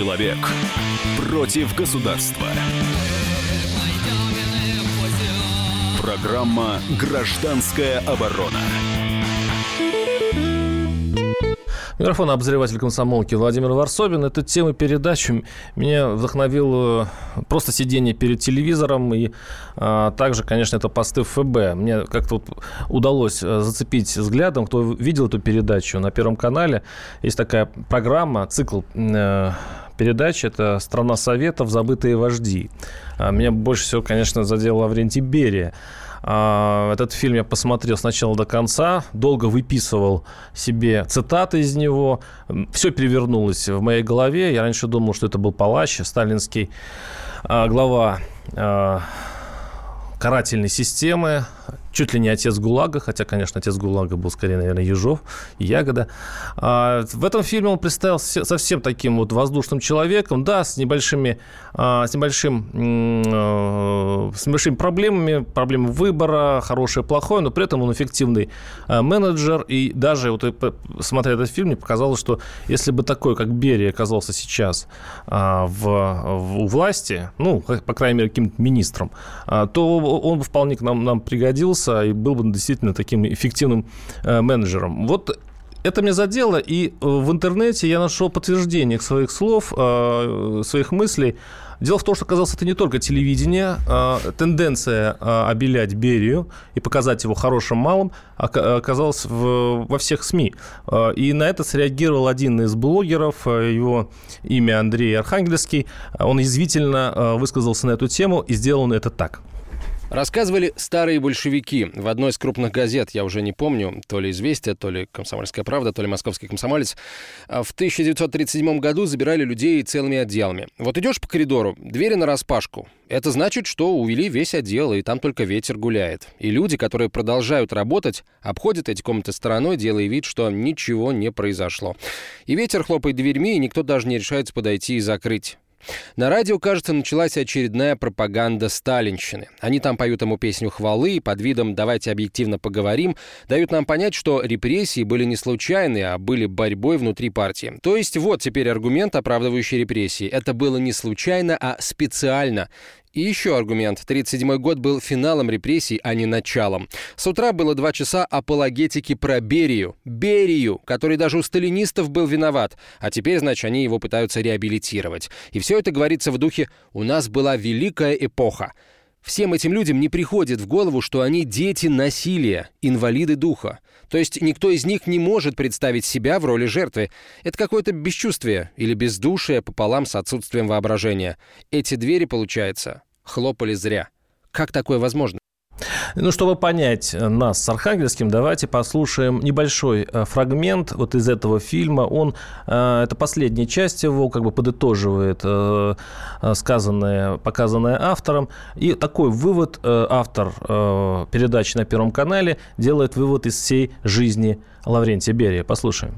Человек против государства. Программа «Гражданская оборона». Микрофон обозреватель комсомолки Владимир Варсобин. Эта тема передачи меня вдохновила просто сидение перед телевизором и а, также, конечно, это посты ФБ. Мне как-то вот удалось э, зацепить взглядом, кто видел эту передачу на Первом канале. Есть такая программа, цикл э, передач. Это «Страна Советов. Забытые вожди». А, меня больше всего, конечно, задел Лаврентий Берия. А, этот фильм я посмотрел сначала до конца, долго выписывал себе цитаты из него. Все перевернулось в моей голове. Я раньше думал, что это был Палач, сталинский а, глава карательной системы, чуть ли не отец ГУЛАГа, хотя, конечно, отец ГУЛАГа был скорее, наверное, Ежов и Ягода. А, в этом фильме он представился совсем таким вот воздушным человеком, да, с небольшими, а, с небольшим, а, с небольшими проблемами, проблемы выбора, хорошее, плохое, но при этом он эффективный а, менеджер, и даже вот смотря этот фильм, мне показалось, что если бы такой, как Берия, оказался сейчас а, в, в, у власти, ну, по крайней мере, каким-то министром, а, то он бы вполне к нам, нам пригодился, научился и был бы действительно таким эффективным э, менеджером. Вот это меня задело, и э, в интернете я нашел подтверждение своих слов, э, своих мыслей. Дело в том, что, казалось, это не только телевидение, тенденция обелять Берию и показать его хорошим малым оказалась во всех СМИ. И на это среагировал один из блогеров, его имя Андрей Архангельский. Он язвительно высказался на эту тему, и сделал он это так – Рассказывали старые большевики в одной из крупных газет, я уже не помню, то ли «Известия», то ли «Комсомольская правда», то ли «Московский комсомолец». А в 1937 году забирали людей целыми отделами. Вот идешь по коридору, двери на распашку. Это значит, что увели весь отдел, и там только ветер гуляет. И люди, которые продолжают работать, обходят эти комнаты стороной, делая вид, что ничего не произошло. И ветер хлопает дверьми, и никто даже не решается подойти и закрыть. На радио, кажется, началась очередная пропаганда сталинщины. Они там поют ему песню хвалы и под видом «давайте объективно поговорим» дают нам понять, что репрессии были не случайны, а были борьбой внутри партии. То есть вот теперь аргумент, оправдывающий репрессии. Это было не случайно, а специально. И еще аргумент. 1937 год был финалом репрессий, а не началом. С утра было два часа апологетики про Берию. Берию, который даже у сталинистов был виноват. А теперь, значит, они его пытаются реабилитировать. И все это говорится в духе «У нас была великая эпоха». Всем этим людям не приходит в голову, что они дети насилия, инвалиды духа. То есть никто из них не может представить себя в роли жертвы. Это какое-то бесчувствие или бездушие пополам с отсутствием воображения. Эти двери, получается, хлопали зря. Как такое возможно? Ну, чтобы понять нас с Архангельским, давайте послушаем небольшой э, фрагмент вот из этого фильма. Он, э, это последняя часть его, как бы подытоживает э, сказанное, показанное автором. И такой вывод автор передачи на Первом канале делает вывод из всей жизни Лаврентия Берия. Послушаем.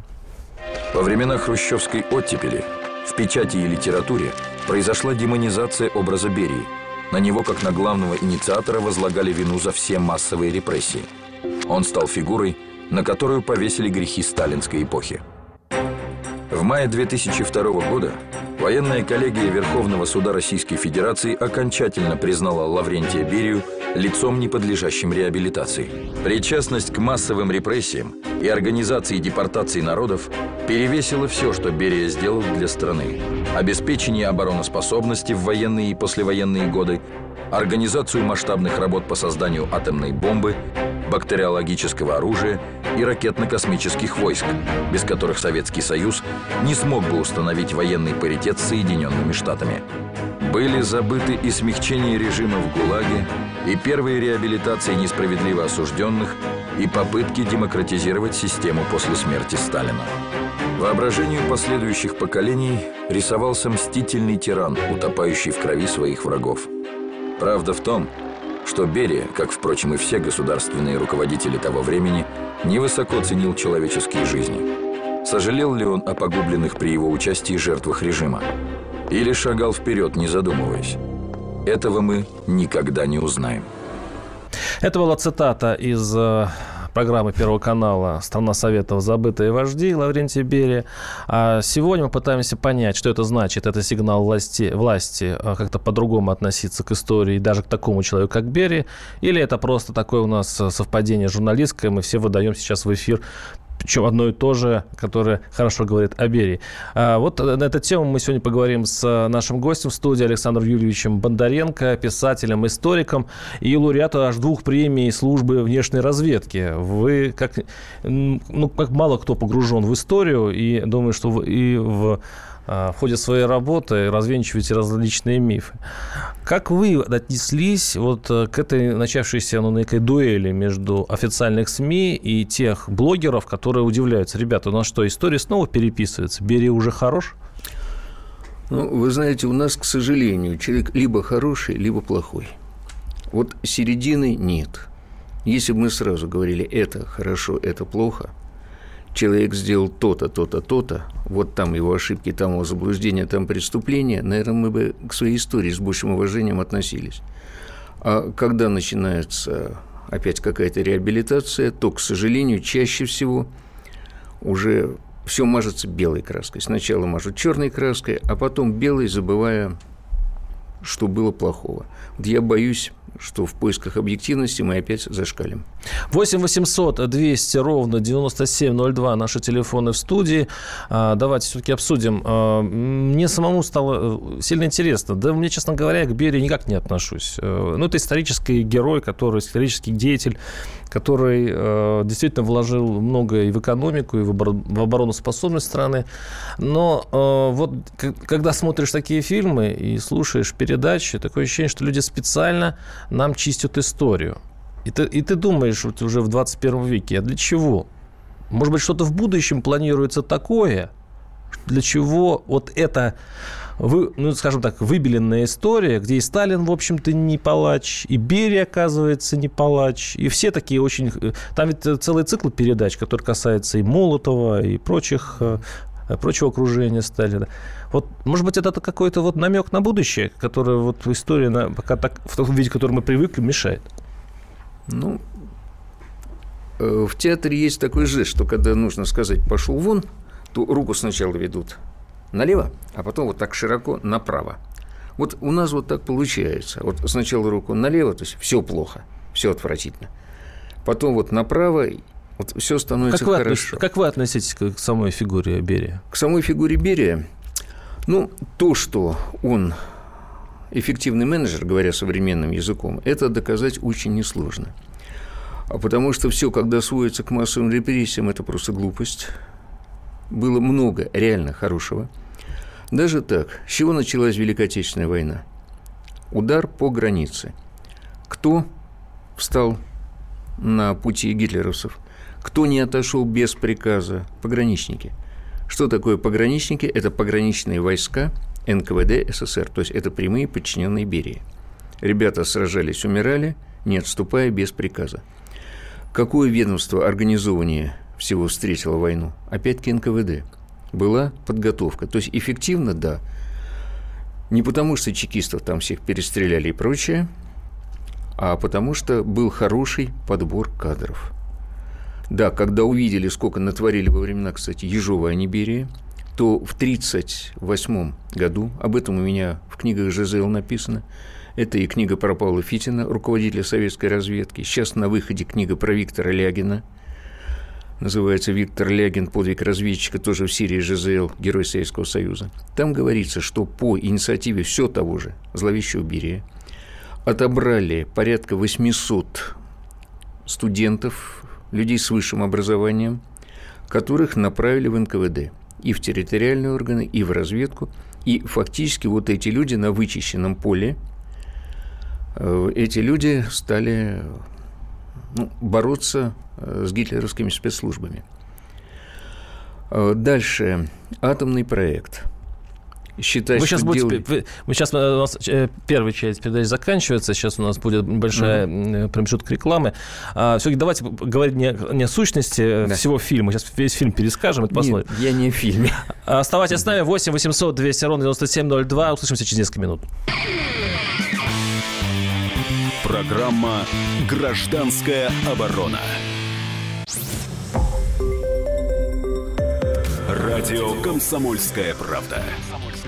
Во времена хрущевской оттепели в печати и литературе произошла демонизация образа Берии – на него, как на главного инициатора, возлагали вину за все массовые репрессии. Он стал фигурой, на которую повесили грехи сталинской эпохи. В мае 2002 года военная коллегия Верховного суда Российской Федерации окончательно признала Лаврентия Берию лицом, не подлежащим реабилитации. Причастность к массовым репрессиям и организации депортации народов перевесила все, что Берия сделал для страны. Обеспечение обороноспособности в военные и послевоенные годы, организацию масштабных работ по созданию атомной бомбы, бактериологического оружия и ракетно-космических войск, без которых Советский Союз не смог бы установить военный паритет с Соединенными Штатами. Были забыты и смягчение режима в ГУЛАГе, и первые реабилитации несправедливо осужденных, и попытки демократизировать систему после смерти Сталина. Воображению последующих поколений рисовался мстительный тиран, утопающий в крови своих врагов. Правда в том, что Берия, как, впрочем, и все государственные руководители того времени, невысоко ценил человеческие жизни. Сожалел ли он о погубленных при его участии жертвах режима? Или шагал вперед, не задумываясь? Этого мы никогда не узнаем. Это была цитата из э, программы Первого канала «Страна Советов. Забытые вожди» Лаврентий Берия. А сегодня мы пытаемся понять, что это значит. Это сигнал власти, власти а, как-то по-другому относиться к истории, даже к такому человеку, как Берия, или это просто такое у нас совпадение журналистское, мы все выдаем сейчас в эфир причем одно и то же, которое хорошо говорит о Берии. А вот на эту тему мы сегодня поговорим с нашим гостем в студии Александром Юрьевичем Бондаренко, писателем, историком и лауреатом аж двух премий службы внешней разведки. Вы как, ну, как мало кто погружен в историю и думаю, что и в в ходе своей работы развенчиваете различные мифы. Как вы отнеслись вот э, к этой начавшейся ну, некой дуэли между официальных СМИ и тех блогеров, которые удивляются, ребята, у нас что, история снова переписывается, Бери уже хорош? Ну, вы знаете, у нас, к сожалению, человек либо хороший, либо плохой. Вот середины нет. Если бы мы сразу говорили, это хорошо, это плохо – человек сделал то-то, то-то, то-то, вот там его ошибки, там его заблуждения, там преступления, наверное, мы бы к своей истории с большим уважением относились. А когда начинается опять какая-то реабилитация, то, к сожалению, чаще всего уже все мажется белой краской. Сначала мажут черной краской, а потом белой, забывая, что было плохого. Вот я боюсь что в поисках объективности мы опять зашкалим. 8 800 200 ровно 9702 наши телефоны в студии. А, давайте все-таки обсудим. А, мне самому стало э, сильно интересно. Да мне, честно говоря, к Берии никак не отношусь. Э, ну, это исторический герой, который исторический деятель, который э, действительно вложил много и в экономику, и в, обороноспособность страны. Но вот когда смотришь такие фильмы и слушаешь передачи, такое ощущение, что люди специально нам чистят историю. И ты, и ты думаешь вот уже в 21 веке, а для чего? Может быть, что-то в будущем планируется такое, для чего вот это, вы, ну, скажем так, выбеленная история, где и Сталин, в общем-то, не палач, и Берия, оказывается, не палач, и все такие очень... Там ведь целый цикл передач, который касается и Молотова, и прочих э, прочего окружения Сталина. Вот, может быть, это какой-то вот намек на будущее, которое вот в истории, на, пока так, в том виде, к которому мы привыкли, мешает? Ну, э, в театре есть такой жест, что когда нужно сказать «пошел вон», то руку сначала ведут налево, а потом вот так широко направо. Вот у нас вот так получается. Вот сначала руку налево, то есть все плохо, все отвратительно. Потом вот направо, вот все становится как вы хорошо. Относ... Как вы относитесь к самой фигуре Берия? К самой фигуре Берия? Ну, то, что он эффективный менеджер, говоря современным языком, это доказать очень несложно. А потому что все, когда сводится к массовым репрессиям, это просто глупость. Было много реально хорошего. Даже так, с чего началась Великая Отечественная война? Удар по границе. Кто встал на пути гитлеровцев? Кто не отошел без приказа? Пограничники. Что такое пограничники? Это пограничные войска НКВД СССР, то есть это прямые подчиненные Берии. Ребята сражались, умирали, не отступая без приказа. Какое ведомство организования всего встретило войну? Опять-таки НКВД. Была подготовка. То есть эффективно, да. Не потому, что чекистов там всех перестреляли и прочее, а потому что был хороший подбор кадров – да, когда увидели, сколько натворили во времена, кстати, Ежова, а не то в 1938 году, об этом у меня в книгах ЖЗЛ написано, это и книга про Павла Фитина, руководителя советской разведки. Сейчас на выходе книга про Виктора Лягина. Называется «Виктор Лягин. Подвиг разведчика», тоже в Сирии ЖЗЛ, Герой Советского Союза. Там говорится, что по инициативе все того же зловещего Берия отобрали порядка 800 студентов людей с высшим образованием, которых направили в НКВД и в территориальные органы, и в разведку. И фактически вот эти люди на вычищенном поле, э, эти люди стали ну, бороться э, с гитлеровскими спецслужбами. Э, дальше. Атомный проект – считать, вы сейчас что будете, делать... Мы сейчас, э, у нас э, первая часть передачи заканчивается, сейчас у нас будет небольшая mm-hmm. Э, рекламы. А, все-таки давайте говорить не, не о сущности да. всего фильма, сейчас весь фильм перескажем, это посмотрим. Нет, я не в фильме. А, оставайтесь с нами, 8 800 200 ровно 9702, услышимся через несколько минут. Программа «Гражданская оборона». Радио «Комсомольская правда».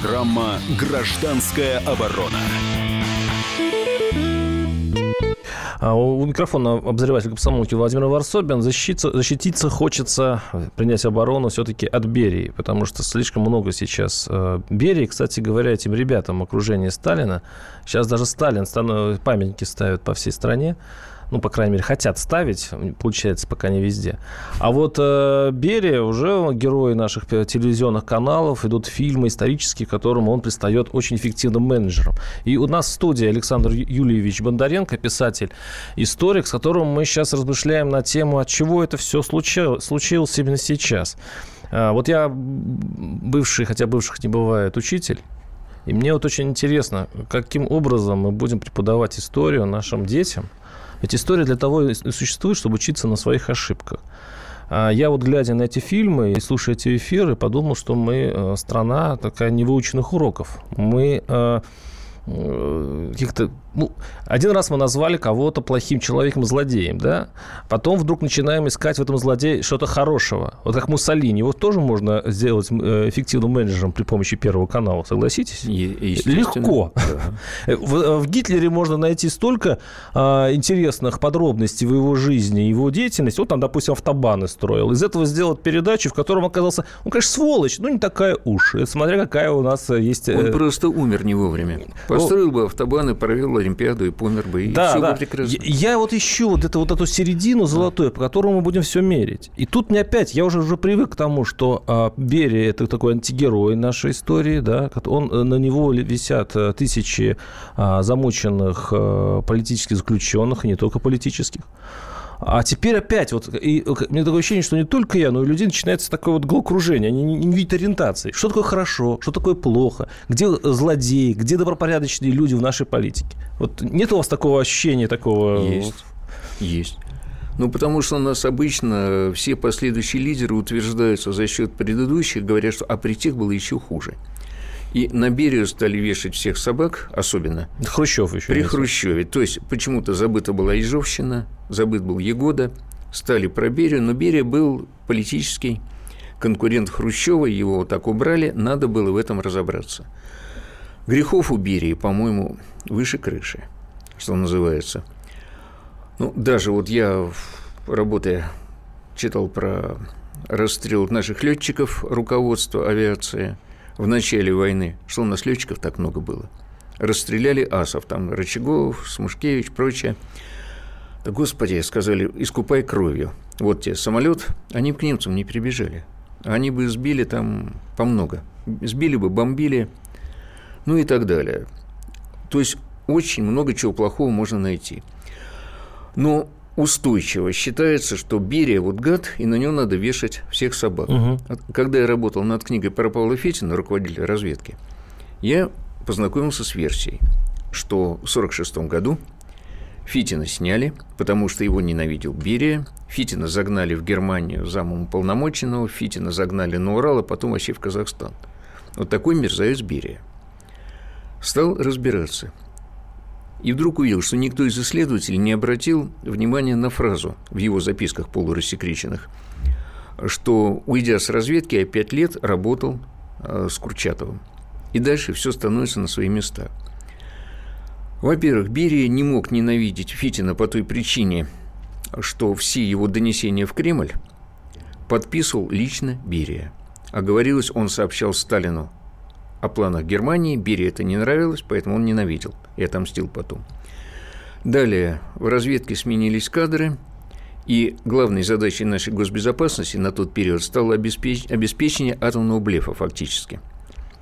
Программа «Гражданская оборона». А У микрофона обозреватель комсомолки Владимир Варсобин. Защититься, защититься хочется, принять оборону все-таки от Берии, потому что слишком много сейчас э, Берии. Кстати говоря, этим ребятам окружение Сталина, сейчас даже Сталин памятники ставят по всей стране, ну, по крайней мере, хотят ставить, получается, пока не везде. А вот э, Берия уже герой наших пе- телевизионных каналов, идут фильмы исторические, к которым он предстает очень эффективным менеджером. И у нас в студии Александр Юльевич Бондаренко, писатель, историк, с которым мы сейчас размышляем на тему, от чего это все случилось, случилось именно сейчас. А, Вот я бывший, хотя бывших не бывает, учитель, и мне вот очень интересно, каким образом мы будем преподавать историю нашим детям. Ведь история для того и существует, чтобы учиться на своих ошибках. А Я вот, глядя на эти фильмы и слушая эти эфиры, подумал, что мы э, страна такая невыученных уроков. Мы э, э, каких-то... Ну, один раз мы назвали кого-то плохим человеком, злодеем, да? Потом вдруг начинаем искать в этом злодее что-то хорошего. Вот как Муссолини. Его тоже можно сделать э, эффективным менеджером при помощи Первого канала, согласитесь? Е-. Легко. Да. В, в Гитлере можно найти столько а, интересных подробностей в его жизни, его деятельности. Вот он, допустим, автобаны строил. Из этого сделать передачу, в котором оказался, он, конечно, сволочь, но не такая уж. Это смотря какая у нас э, есть... Он э, просто умер не вовремя. Построил бы автобаны, провел Олимпиаду и помер бы. И да, все да. бы прекрасно. Я, я вот ищу вот, это, вот эту середину золотую, по которому мы будем все мерить. И тут мне опять, я уже, уже привык к тому, что а, Берия – это такой антигерой нашей истории, да, он, э, на него висят э, тысячи а, замученных э, политических заключенных, и не только политических. А теперь опять, вот, и, э, у меня такое ощущение, что не только я, но и у людей начинается такое вот головокружение, они не, не видят ориентации. Что такое хорошо, что такое плохо, где злодеи, где добропорядочные люди в нашей политике. Вот нет у вас такого ощущения, такого... Есть. Есть. Ну, потому что у нас обычно все последующие лидеры утверждаются за счет предыдущих, говорят, что а при тех было еще хуже. И на Берию стали вешать всех собак, особенно Хрущев еще. при. Хрущеве. То есть почему-то забыта была Ежовщина, забыт был Егода, стали про Берию, но Берия был политический конкурент Хрущева, его вот так убрали, надо было в этом разобраться. Грехов у Берии, по-моему, выше крыши, что называется. Ну, даже вот я, работая, читал про расстрел наших летчиков, руководство авиации в начале войны, что у нас летчиков так много было. Расстреляли асов, там Рычагов, Смушкевич, прочее. Да, господи, сказали, искупай кровью. Вот тебе самолет, они к немцам не прибежали. Они бы сбили там по много. Сбили бы, бомбили, ну и так далее. То есть очень много чего плохого можно найти. Но устойчиво считается, что Берия вот гад, и на него надо вешать всех собак. Мгм. Когда я работал над книгой про Павла Фетина, руководителя разведки, я познакомился с версией, что в 1946 году Фитина сняли, потому что его ненавидел Берия. Фитина загнали в Германию замом уполномоченного, Фитина загнали на Урал, а потом вообще в Казахстан. Вот такой мерзавец Берия. Стал разбираться. И вдруг увидел, что никто из исследователей не обратил внимания на фразу в его записках полурассекреченных, что, уйдя с разведки, я пять лет работал э, с Курчатовым. И дальше все становится на свои места. Во-первых, Берия не мог ненавидеть Фитина по той причине, что все его донесения в Кремль подписывал лично Берия. А говорилось, он сообщал Сталину о планах Германии, Берии это не нравилось, поэтому он ненавидел и отомстил потом. Далее в разведке сменились кадры, и главной задачей нашей госбезопасности на тот период стало обеспеч- обеспечение атомного блефа фактически.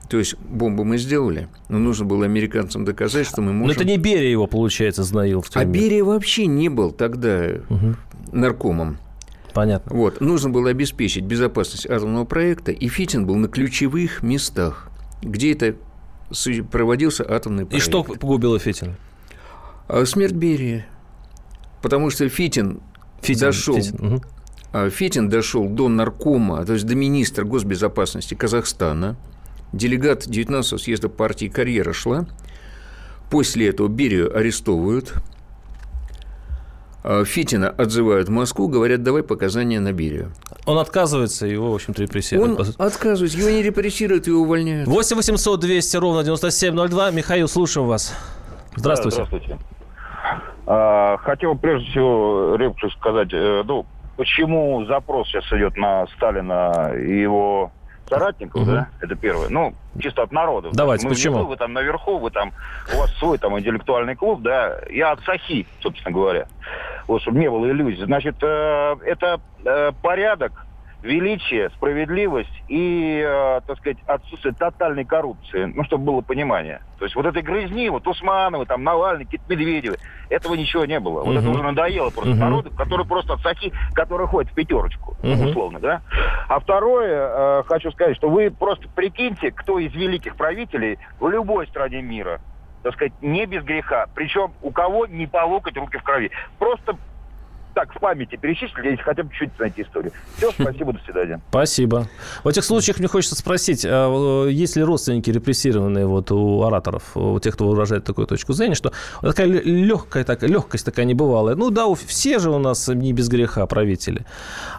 То есть бомбу мы сделали, но нужно было американцам доказать, что мы Но можем... это не Берия его, получается, знаил в А. Берия вообще не был тогда наркомом. Понятно. Вот. Нужно было обеспечить безопасность атомного проекта, и Фитин был на ключевых местах, где это проводился атомный проект. И что погубило Фитина? А, смерть Берия. Потому что Фитин, Фитин дошел... Фитин. Угу. Фитин дошел до наркома, то есть до министра госбезопасности Казахстана. Делегат 19-го съезда партии «Карьера» шла. После этого Берию арестовывают. А, Фитина отзывают в Москву, говорят, давай показания на Берию. Он отказывается, его, в общем-то, репрессируют. Он отказывается, его не репрессируют, его увольняют. 8 800 200 ровно 9702. Михаил, слушаем вас. Здравствуйте. Да, здравствуйте. А, хотел прежде всего реплику сказать, э, ну, почему запрос сейчас идет на Сталина и его соратников, угу. да, это первое. Ну, чисто от народа. Давайте, Мы почему? Внизу, вы там наверху, вы там, у вас свой там интеллектуальный клуб, да, я от Сахи, собственно говоря. Вот, чтобы не было иллюзий. Значит, э, это э, порядок, величие, справедливость и, э, так сказать, отсутствие тотальной коррупции, ну, чтобы было понимание. То есть вот этой грызни, вот Усмановы, там, Навальный, какие-то Медведевы, этого ничего не было. Вот uh-huh. это уже надоело просто uh-huh. народу, который просто отсохи, который ходит в пятерочку, uh-huh. условно, да. А второе, э, хочу сказать, что вы просто прикиньте, кто из великих правителей в любой стране мира, так сказать, не без греха, причем у кого не по локоть руки в крови. Просто так в памяти перечислили, если хотя бы чуть-чуть знаете историю. Все, спасибо, до свидания. Спасибо. В этих случаях мне хочется спросить, а есть ли родственники репрессированные вот у ораторов, у тех, кто выражает такую точку зрения, что такая легкая, так, легкость такая небывалая. Ну да, все же у нас не без греха правители.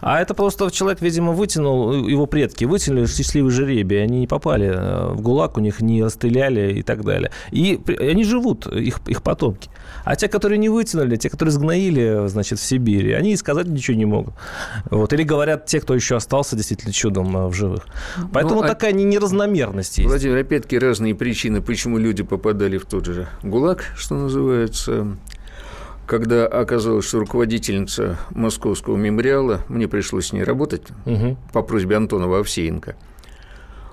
А это просто человек, видимо, вытянул, его предки вытянули счастливый жеребий, они не попали э, в ГУЛАГ, у них не расстреляли и так далее. И они живут, их, их потомки. А те, которые не вытянули, те, которые сгноили, значит, в себе Сибири. Они и сказать ничего не могут. Вот. Или говорят те, кто еще остался действительно чудом э, в живых. Поэтому ну, а... такая неразномерность есть. Владимир, опять-таки разные причины, почему люди попадали в тот же ГУЛАГ, что называется. Когда оказалось, что руководительница московского мемориала, мне пришлось с ней работать угу. по просьбе Антонова Овсеенко,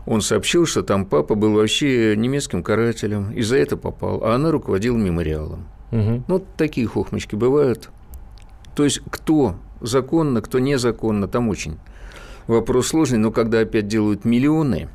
он сообщил, что там папа был вообще немецким карателем, и за это попал, а она руководила мемориалом. Угу. Ну, такие хохмочки бывают. То есть кто законно, кто незаконно, там очень вопрос сложный, но когда опять делают миллионы –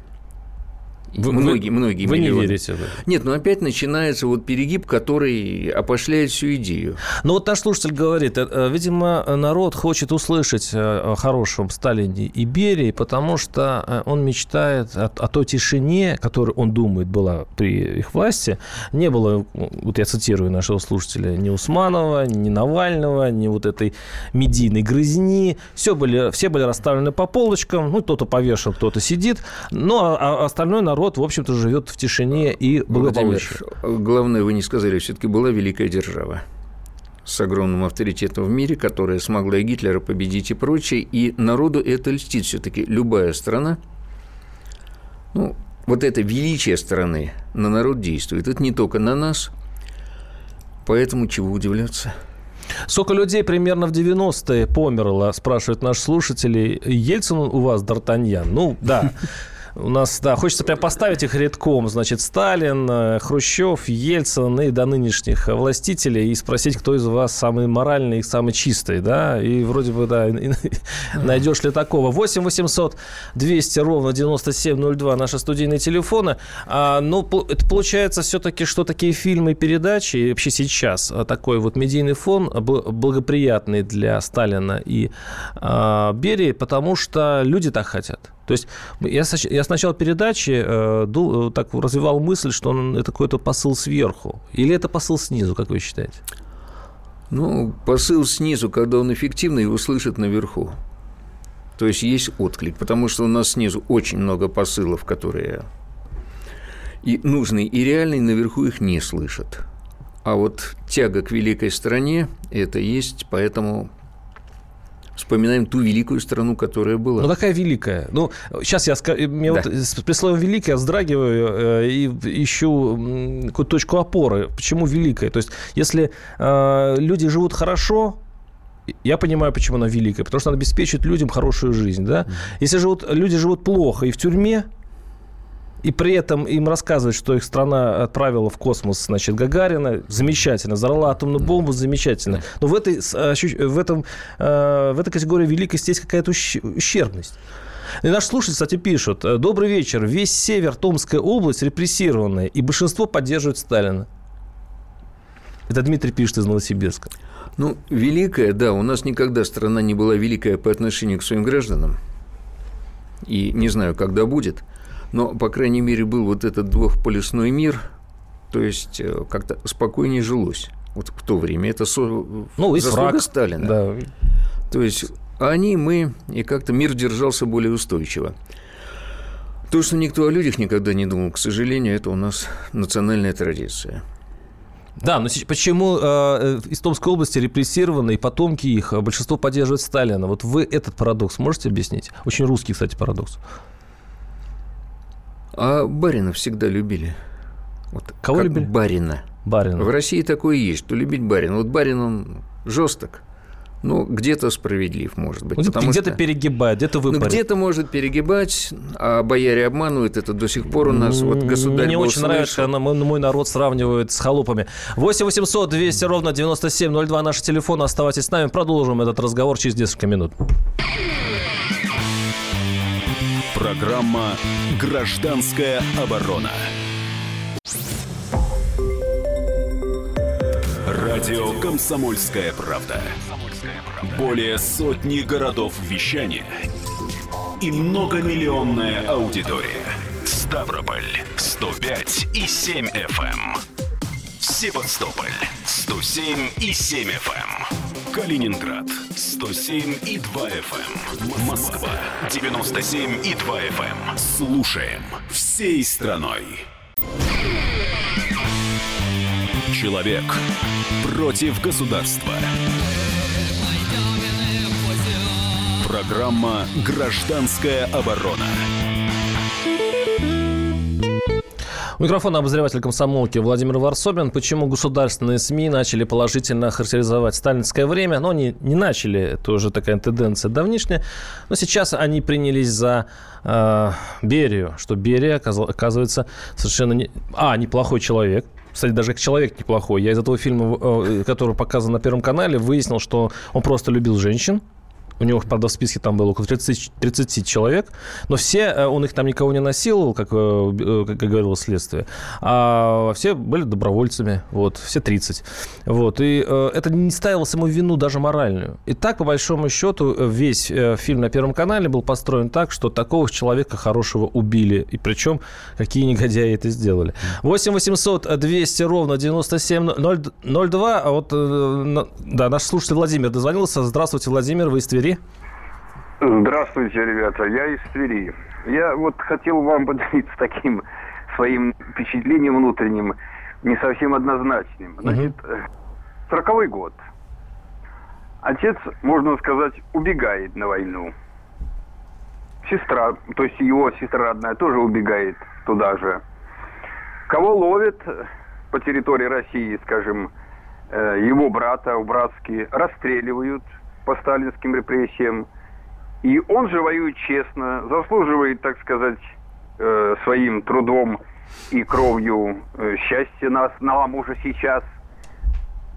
вы, многие, многие вы миллионы. не верите в это? Нет, но опять начинается вот перегиб, который опошляет всю идею. Ну вот наш слушатель говорит, э, э, видимо, народ хочет услышать о хорошем Сталине и Берии, потому что э, он мечтает о, о той тишине, которая, он думает, была при их власти. Не было, вот я цитирую нашего слушателя, ни Усманова, ни Навального, ни вот этой медийной грызни. Все, были, все были расставлены по полочкам. Ну, кто-то повешен, кто-то сидит. Ну, а, а остальной народ народ, в общем-то, живет в тишине и благополучии. Главное, вы не сказали, все-таки была великая держава с огромным авторитетом в мире, которая смогла и Гитлера победить и прочее, и народу это льстит все-таки. Любая страна, ну, вот это величие страны на народ действует. Это не только на нас, поэтому чего удивляться. Сколько людей примерно в 90-е померло, спрашивают наши слушатели. Ельцин у вас, Д'Артаньян? Ну, да. У нас, да, хочется прям поставить их редком. Значит, Сталин, э, Хрущев, Ельцин и до нынешних властителей и спросить, кто из вас самый моральный и самый чистый, да? И вроде бы, да, найдешь ли такого. 8 800 200 ровно 9702 наши студийные телефоны. А, ну, это получается все-таки, что такие фильмы и передачи, и вообще сейчас а, такой вот медийный фон благоприятный для Сталина и а, Берии, потому что люди так хотят. То есть я, я с передачи э, дул, э, так развивал мысль, что он, это какой-то посыл сверху. Или это посыл снизу, как вы считаете? Ну, посыл снизу, когда он эффективный, его слышат наверху. То есть есть отклик, потому что у нас снизу очень много посылов, которые и нужные, и реальные, наверху их не слышат. А вот тяга к великой стране – это есть, поэтому вспоминаем ту великую страну, которая была. Ну, такая великая. Ну, сейчас я, мне да. вот при слове «великая» вздрагиваю э, и ищу какую-то точку опоры. Почему великая? То есть, если э, люди живут хорошо, я понимаю, почему она великая, потому что она обеспечивает людям хорошую жизнь, да? Если живут, люди живут плохо и в тюрьме, и при этом им рассказывать, что их страна отправила в космос, значит, Гагарина, замечательно, взорвала атомную бомбу, замечательно. Но в этой, в этом, в этой категории великости есть какая-то ущербность. И наш слушатель, кстати, пишут. Добрый вечер. Весь север Томская область репрессированная, и большинство поддерживает Сталина. Это Дмитрий пишет из Новосибирска. Ну, великая, да, у нас никогда страна не была великая по отношению к своим гражданам. И не знаю, когда будет. Но, по крайней мере, был вот этот двухполюсной мир, то есть э, как-то спокойнее жилось вот в то время. Это со... ну, и заслуга враг. Сталина. Да. То есть они, мы, и как-то мир держался более устойчиво. То, что никто о людях никогда не думал, к сожалению, это у нас национальная традиция. Да, но почему э, из Томской области репрессированные потомки их, а большинство поддерживает Сталина? Вот вы этот парадокс можете объяснить? Очень русский, кстати, парадокс. А Барина всегда любили. Вот Кого любили? Барина. Барина. В России такое есть, что любить Барина. Вот Барин, он жесток, ну, где-то справедлив, может быть. Ну, где-то что... перегибает, где-то выпарит. Ну, где-то может перегибать, а бояре обманывают. Это до сих пор у нас вот государь Мне очень нравится, когда мой народ сравнивают с холопами. 8 800 200 ровно 9702 наш телефон. Оставайтесь с нами. Продолжим этот разговор через несколько минут. Программа «Гражданская оборона». Радио «Комсомольская правда». Более сотни городов вещания и многомиллионная аудитория. Ставрополь 105 и 7 FM. Эм. Севастополь 107 и 7 FM. Эм. Калининград 107 и 2 FM. Эм. Москва 97 и 2 FM. Слушаем всей страной. Человек против государства. Программа «Гражданская оборона». У микрофона обозреватель комсомолки Владимир Варсобин. Почему государственные СМИ начали положительно характеризовать сталинское время? Но они не начали, это уже такая тенденция давнишняя. Но сейчас они принялись за э, Берию, что Берия, оказывается, совершенно не... А, неплохой человек, кстати, даже как человек неплохой. Я из этого фильма, э, который показан на Первом канале, выяснил, что он просто любил женщин, у него, правда, в списке там было около 30, 30 человек, но все, э, он их там никого не насиловал, как, э, э, как говорило следствие, а все были добровольцами, вот, все 30. Вот, и это не ставило саму вину даже моральную. И так, по большому счету, весь фильм на Первом канале был построен так, что такого человека хорошего убили, и причем какие негодяи это сделали. 8 800 200 ровно 9702, а вот, да, наш слушатель Владимир дозвонился. Здравствуйте, Владимир, вы из Твери. Здравствуйте, ребята. Я из Твери. Я вот хотел вам поделиться таким своим впечатлением внутренним, не совсем однозначным. Значит, э, сороковой год. Отец, можно сказать, убегает на войну. Сестра, то есть его сестра родная, тоже убегает туда же. Кого ловят по территории России, скажем, э, его брата, братские, расстреливают по сталинским репрессиям – и он же воюет честно, заслуживает, так сказать, э, своим трудом и кровью э, счастья нас, нам уже сейчас.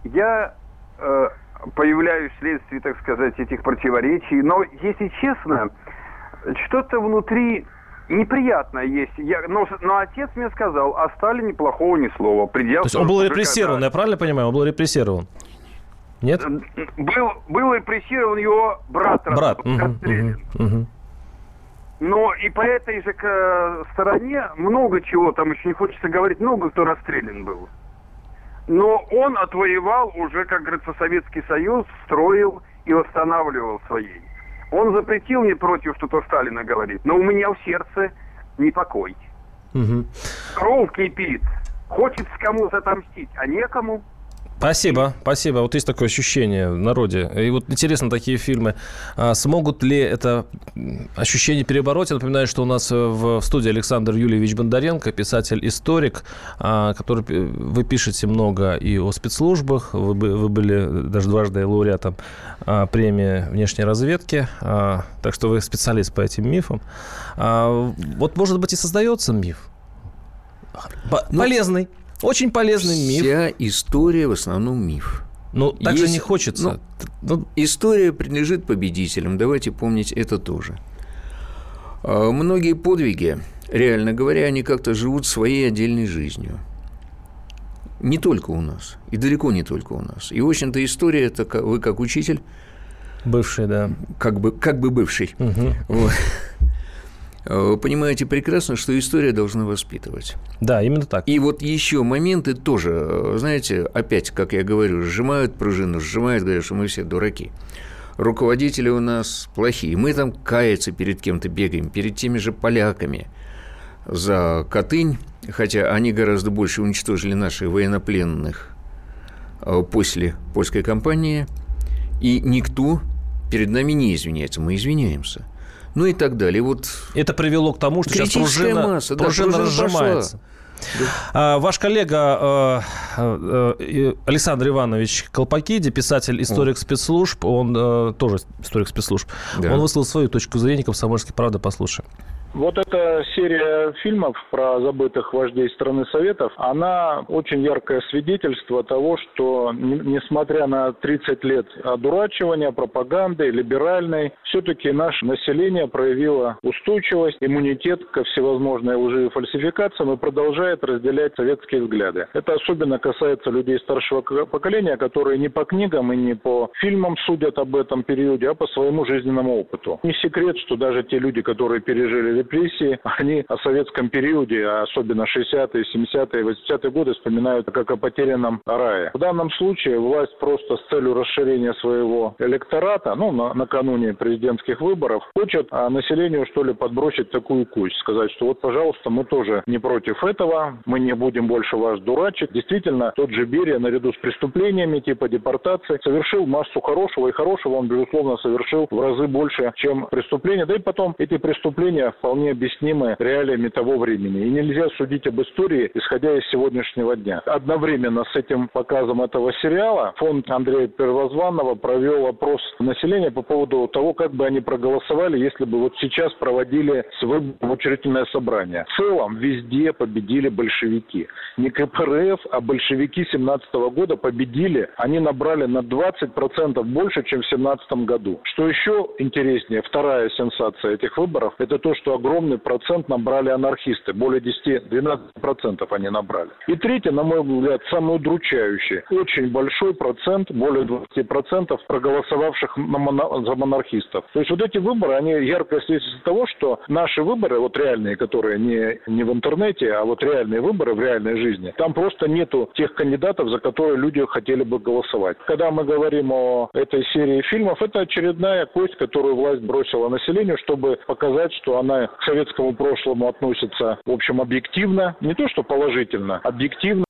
Я э, появляюсь вследствие, так сказать, этих противоречий, но, если честно, что-то внутри неприятное есть. Я, но, но отец мне сказал, о Сталине плохого ни слова. Придя, То есть он был репрессирован, когда... я правильно понимаю? Он был репрессирован? Нет? Был, был репрессирован его брат. Брат. Угу, угу, Но и по этой же э, стороне много чего, там еще не хочется говорить, много кто расстрелян был. Но он отвоевал уже, как говорится, Советский Союз, строил и восстанавливал своей. Он запретил мне против что-то Сталина говорить, но у меня в сердце непокой. Угу. Кровь кипит. Хочется кому-то отомстить, а некому. Спасибо, спасибо. Вот есть такое ощущение в народе. И вот интересно, такие фильмы. А смогут ли это ощущение перебороть? Я напоминаю, что у нас в студии Александр Юльевич Бондаренко, писатель-историк, а, который вы пишете много и о спецслужбах. Вы, вы были даже дважды лауреатом а, премии внешней разведки. А, так что вы специалист по этим мифам. Вот, может быть, и создается миф Ну, полезный, очень полезный миф. Вся история в основном миф. Ну, так Есть, же не хочется. Ну, ну, история принадлежит победителям, давайте помнить это тоже. А, многие подвиги, реально говоря, они как-то живут своей отдельной жизнью. Не только у нас, и далеко не только у нас. И, в общем-то, история, это вы как учитель. Бывший, да. Как бы, как бы бывший. Угу. Вот. Вы понимаете прекрасно, что история должна воспитывать. Да, именно так. И вот еще моменты тоже, знаете, опять, как я говорю, сжимают пружину, сжимают, говорят, что мы все дураки. Руководители у нас плохие. Мы там каяться перед кем-то бегаем, перед теми же поляками за Катынь, хотя они гораздо больше уничтожили наших военнопленных э, после польской кампании, и никто перед нами не извиняется. Мы извиняемся ну и так далее. Вот Это привело к тому, что сейчас пружина, масса, пружина, да, пружина разжимается. Да. А, ваш коллега а, а, Александр Иванович Колпакиди, писатель, историк спецслужб, он тоже историк спецслужб, да. он высказал свою точку зрения, комсомольской правды, послушаем. Вот эта серия фильмов про забытых вождей страны Советов, она очень яркое свидетельство того, что несмотря на 30 лет одурачивания, пропаганды, либеральной, все-таки наше население проявило устойчивость, иммунитет ко всевозможной лжи и фальсификациям и продолжает разделять советские взгляды. Это особенно касается людей старшего поколения, которые не по книгам и не по фильмам судят об этом периоде, а по своему жизненному опыту. Не секрет, что даже те люди, которые пережили репрессии, они о советском периоде, а особенно 60-е, 70-е, 80-е годы вспоминают как о потерянном рае. В данном случае власть просто с целью расширения своего электората, ну, на, накануне президентских выборов, хочет а, населению, что ли, подбросить такую кость, сказать, что вот, пожалуйста, мы тоже не против этого, мы не будем больше вас дурачить. Действительно, тот же Берия, наряду с преступлениями типа депортации, совершил массу хорошего, и хорошего он, безусловно, совершил в разы больше, чем преступления. Да и потом эти преступления вполне вполне объяснимы реалиями того времени. И нельзя судить об истории, исходя из сегодняшнего дня. Одновременно с этим показом этого сериала фонд Андрея Первозванного провел опрос населения по поводу того, как бы они проголосовали, если бы вот сейчас проводили учредительное собрание. В целом везде победили большевики. Не КПРФ, а большевики 17 года победили. Они набрали на 20% больше, чем в 17 году. Что еще интереснее, вторая сенсация этих выборов, это то, что огромный процент набрали анархисты. Более 10-12% они набрали. И третье, на мой взгляд, самый удручающий. Очень большой процент, более 20% проголосовавших за монархистов. То есть вот эти выборы, они яркое свидетельство того, что наши выборы, вот реальные, которые не, не в интернете, а вот реальные выборы в реальной жизни, там просто нету тех кандидатов, за которые люди хотели бы голосовать. Когда мы говорим о этой серии фильмов, это очередная кость, которую власть бросила населению, чтобы показать, что она к советскому прошлому относится, в общем, объективно, не то что положительно, объективно.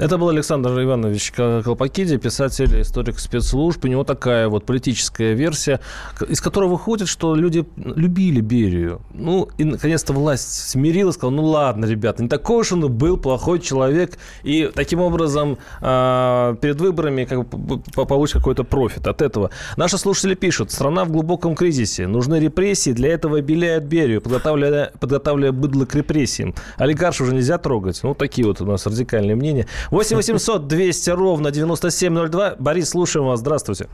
Это был Александр Иванович Колпакиди, писатель, историк спецслужб. У него такая вот политическая версия, из которой выходит, что люди любили Берию. Ну, и наконец-то власть смирилась, сказала, ну ладно, ребята, не такой уж он был плохой человек. И таким образом э, перед выборами как бы получит какой-то профит от этого. Наши слушатели пишут, страна в глубоком кризисе, нужны репрессии, для этого обеляют Берию, подготавливая, подготавливая быдло к репрессиям. Олигарш уже нельзя трогать. Ну, такие вот у нас радикальные мнения. 8 800 200 ровно 9702. Борис, слушаем вас. Здравствуйте.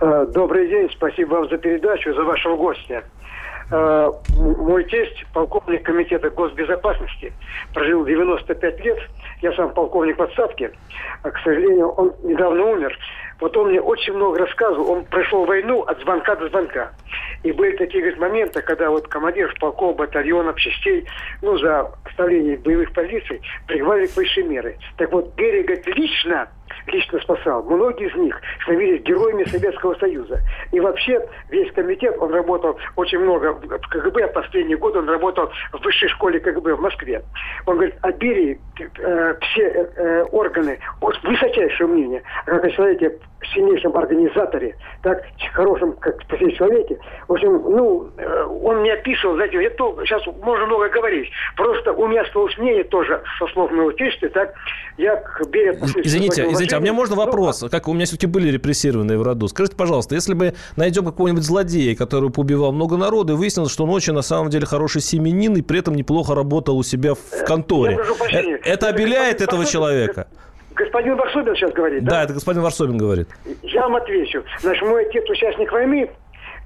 Э, добрый день. Спасибо вам за передачу, за вашего гостя. Э, мой тесть, полковник комитета госбезопасности, прожил 95 лет. Я сам полковник в отставке. А, к сожалению, он недавно умер. Вот он мне очень много рассказывал. Он прошел войну от звонка до звонка. И были такие говорит, моменты, когда вот командир полков, батальонов, частей, ну, за оставление боевых позиций, приговорили к высшей меры. Так вот, Берия, говорит, лично лично спасал. Многие из них становились героями Советского Союза. И вообще весь комитет, он работал очень много в КГБ, последние годы он работал в высшей школе КГБ в Москве. Он говорит, о Берии э, все э, органы, высочайшее мнение, как о человеке сильнейшем организаторе, так, хорошем как человеке. В общем, ну, э, он мне описывал, знаете, это сейчас можно много говорить. Просто у меня мнение тоже со слов моего тестя, так, я к Извините, извините, а мне можно вопрос? Как у меня все-таки были репрессированные в роду. Скажите, пожалуйста, если бы найдем какого-нибудь злодея, который поубивал много народа, и выяснилось, что он очень, на самом деле, хороший семенин, и при этом неплохо работал у себя в э, конторе. Это обеляет этого человека? Господин Варсобин сейчас говорит, да? Да, это господин Варсобин говорит. Я вам отвечу. Значит, мой отец участник войны,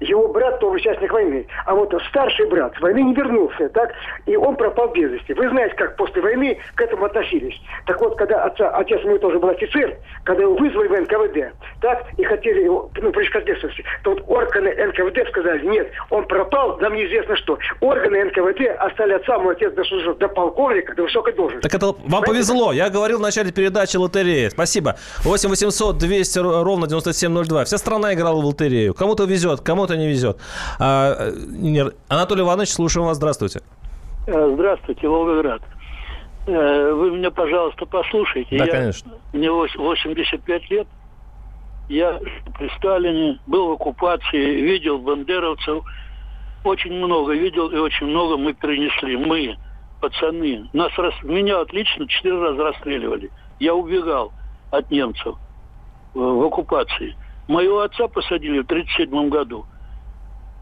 его брат тоже участник войны. А вот старший брат с войны не вернулся, так? И он пропал без вести. Вы знаете, как после войны к этому относились. Так вот, когда отца, отец мой тоже был офицер, когда его вызвали в НКВД, так, и хотели его, ну, при то вот органы НКВД сказали, нет, он пропал, нам неизвестно что. Органы НКВД оставили отца, мой отец дослужил до полковника, до высокой должности. Так это вам Понимаете? повезло. Я говорил в начале передачи лотереи. Спасибо. 8 800 200 ровно 9702. Вся страна играла в лотерею. Кому-то везет, кому-то кому-то не везет. А, Анатолий Иванович, слушаем вас. Здравствуйте. Э, здравствуйте, Волгоград. Э, вы меня, пожалуйста, послушайте. Да, Я, конечно. Мне 85 лет. Я при Сталине был в оккупации, видел бандеровцев. Очень много видел и очень много мы принесли. Мы, пацаны. Нас рас... Меня отлично четыре раза расстреливали. Я убегал от немцев в оккупации. Моего отца посадили в 1937 году.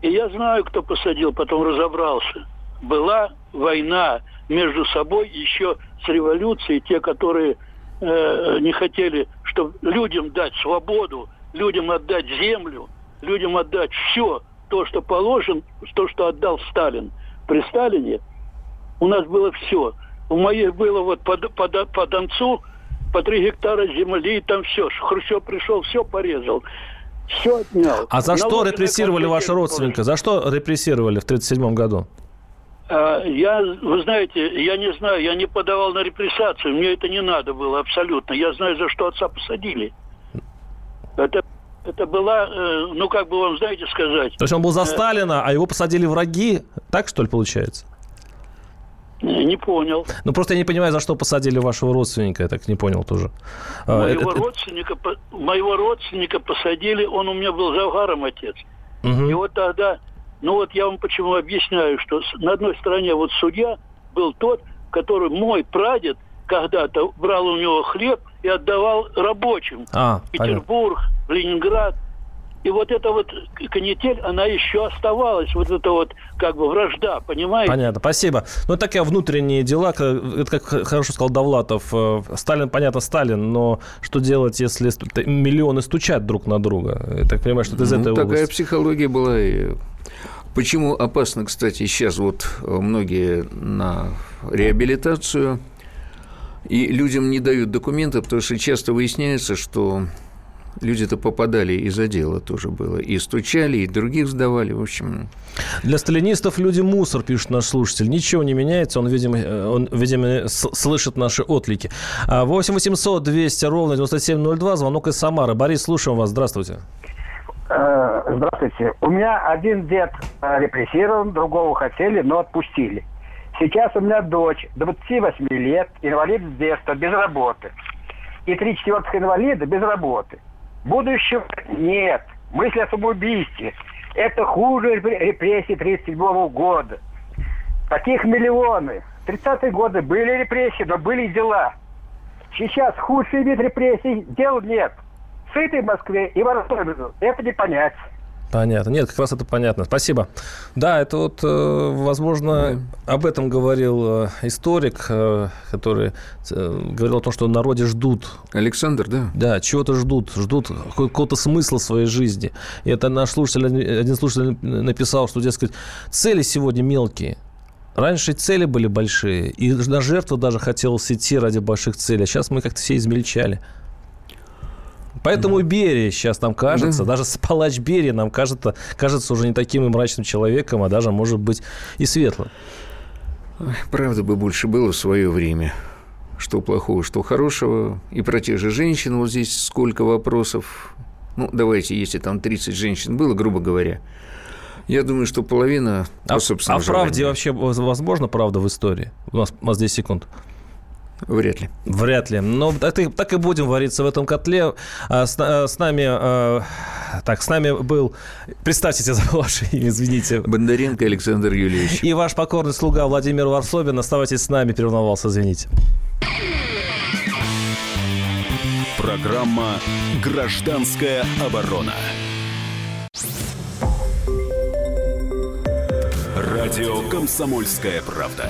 И я знаю, кто посадил, потом разобрался. Была война между собой еще с революцией, те, которые э, не хотели, чтобы людям дать свободу, людям отдать землю, людям отдать все, то, что положен, то, что отдал Сталин. При Сталине у нас было все. У моих было вот по, по, по Донцу по три гектара земли, там все. Хрущев пришел, все порезал все отнял. А за что репрессировали вашего родственника? За что репрессировали в 1937 году? А, я, вы знаете, я не знаю, я не подавал на репрессацию, мне это не надо было абсолютно. Я знаю, за что отца посадили. Это, это была, э, ну как бы вам, знаете, сказать... То есть он был за э, Сталина, а его посадили враги? Так, что ли, получается? Не понял. Ну, просто я не понимаю, за что посадили вашего родственника, я так не понял тоже. А, моего, это, родственника, моего родственника посадили, он у меня был завгаром отец. Угу. И вот тогда, ну вот я вам почему объясняю, что на одной стороне вот судья был тот, который мой прадед когда-то брал у него хлеб и отдавал рабочим. А, Петербург, понятно. Ленинград – и вот эта вот канитель, она еще оставалась, вот это вот как бы вражда, понимаете? Понятно, спасибо. Ну, такие внутренние дела, это как хорошо сказал Довлатов, э, Сталин, понятно, Сталин, но что делать, если миллионы стучат друг на друга? Я так понимаю, что это из ну, этой такая области. психология была. И... Почему опасно, кстати, сейчас вот многие на реабилитацию, и людям не дают документы, потому что часто выясняется, что люди-то попадали из-за дела тоже было. И стучали, и других сдавали, в общем. Для сталинистов люди мусор, пишет наш слушатель. Ничего не меняется, он, видимо, он, видимо слышит наши отлики. 8 800 200 ровно 9702, звонок из Самары. Борис, слушаем вас, здравствуйте. Э, здравствуйте. У меня один дед э, репрессирован, другого хотели, но отпустили. Сейчас у меня дочь 28 лет, инвалид с детства, без работы. И три четвертых инвалида без работы. Будущего нет. Мысль о самоубийстве. Это хуже репрессий 1937 года. Таких миллионы. В 30-е годы были репрессии, но были дела. Сейчас худший вид репрессий, дел нет. В сытой Москве и в это не понять. Понятно. Нет, как раз это понятно. Спасибо. Да, это вот, э, возможно, да. об этом говорил э, историк, э, который говорил о том, что народе ждут. Александр, да? Да, чего-то ждут, ждут какого-то смысла в своей жизни. И это наш слушатель, один слушатель написал, что, дескать, цели сегодня мелкие. Раньше цели были большие, и на жертву даже хотелось идти ради больших целей. А сейчас мы как-то все измельчали. Поэтому да. Берия сейчас нам кажется, да. даже палач Берия нам кажется, кажется уже не таким и мрачным человеком, а даже, может быть, и светлым. Правда бы больше было в свое время. Что плохого, что хорошего. И про те же женщин вот здесь сколько вопросов. Ну, давайте, если там 30 женщин было, грубо говоря, я думаю, что половина а, по собственному А в правде вообще возможно правда в истории? У нас, у нас 10 секунд. Вряд ли. Вряд ли. Но так, так и будем вариться в этом котле. А с, а, с нами... А, так, с нами был... Представьте за ваше имя, извините. Бондаренко Александр Юрьевич. И ваш покорный слуга Владимир Варсобин. Оставайтесь с нами, переволновался, извините. Программа «Гражданская оборона». Радио «Комсомольская правда».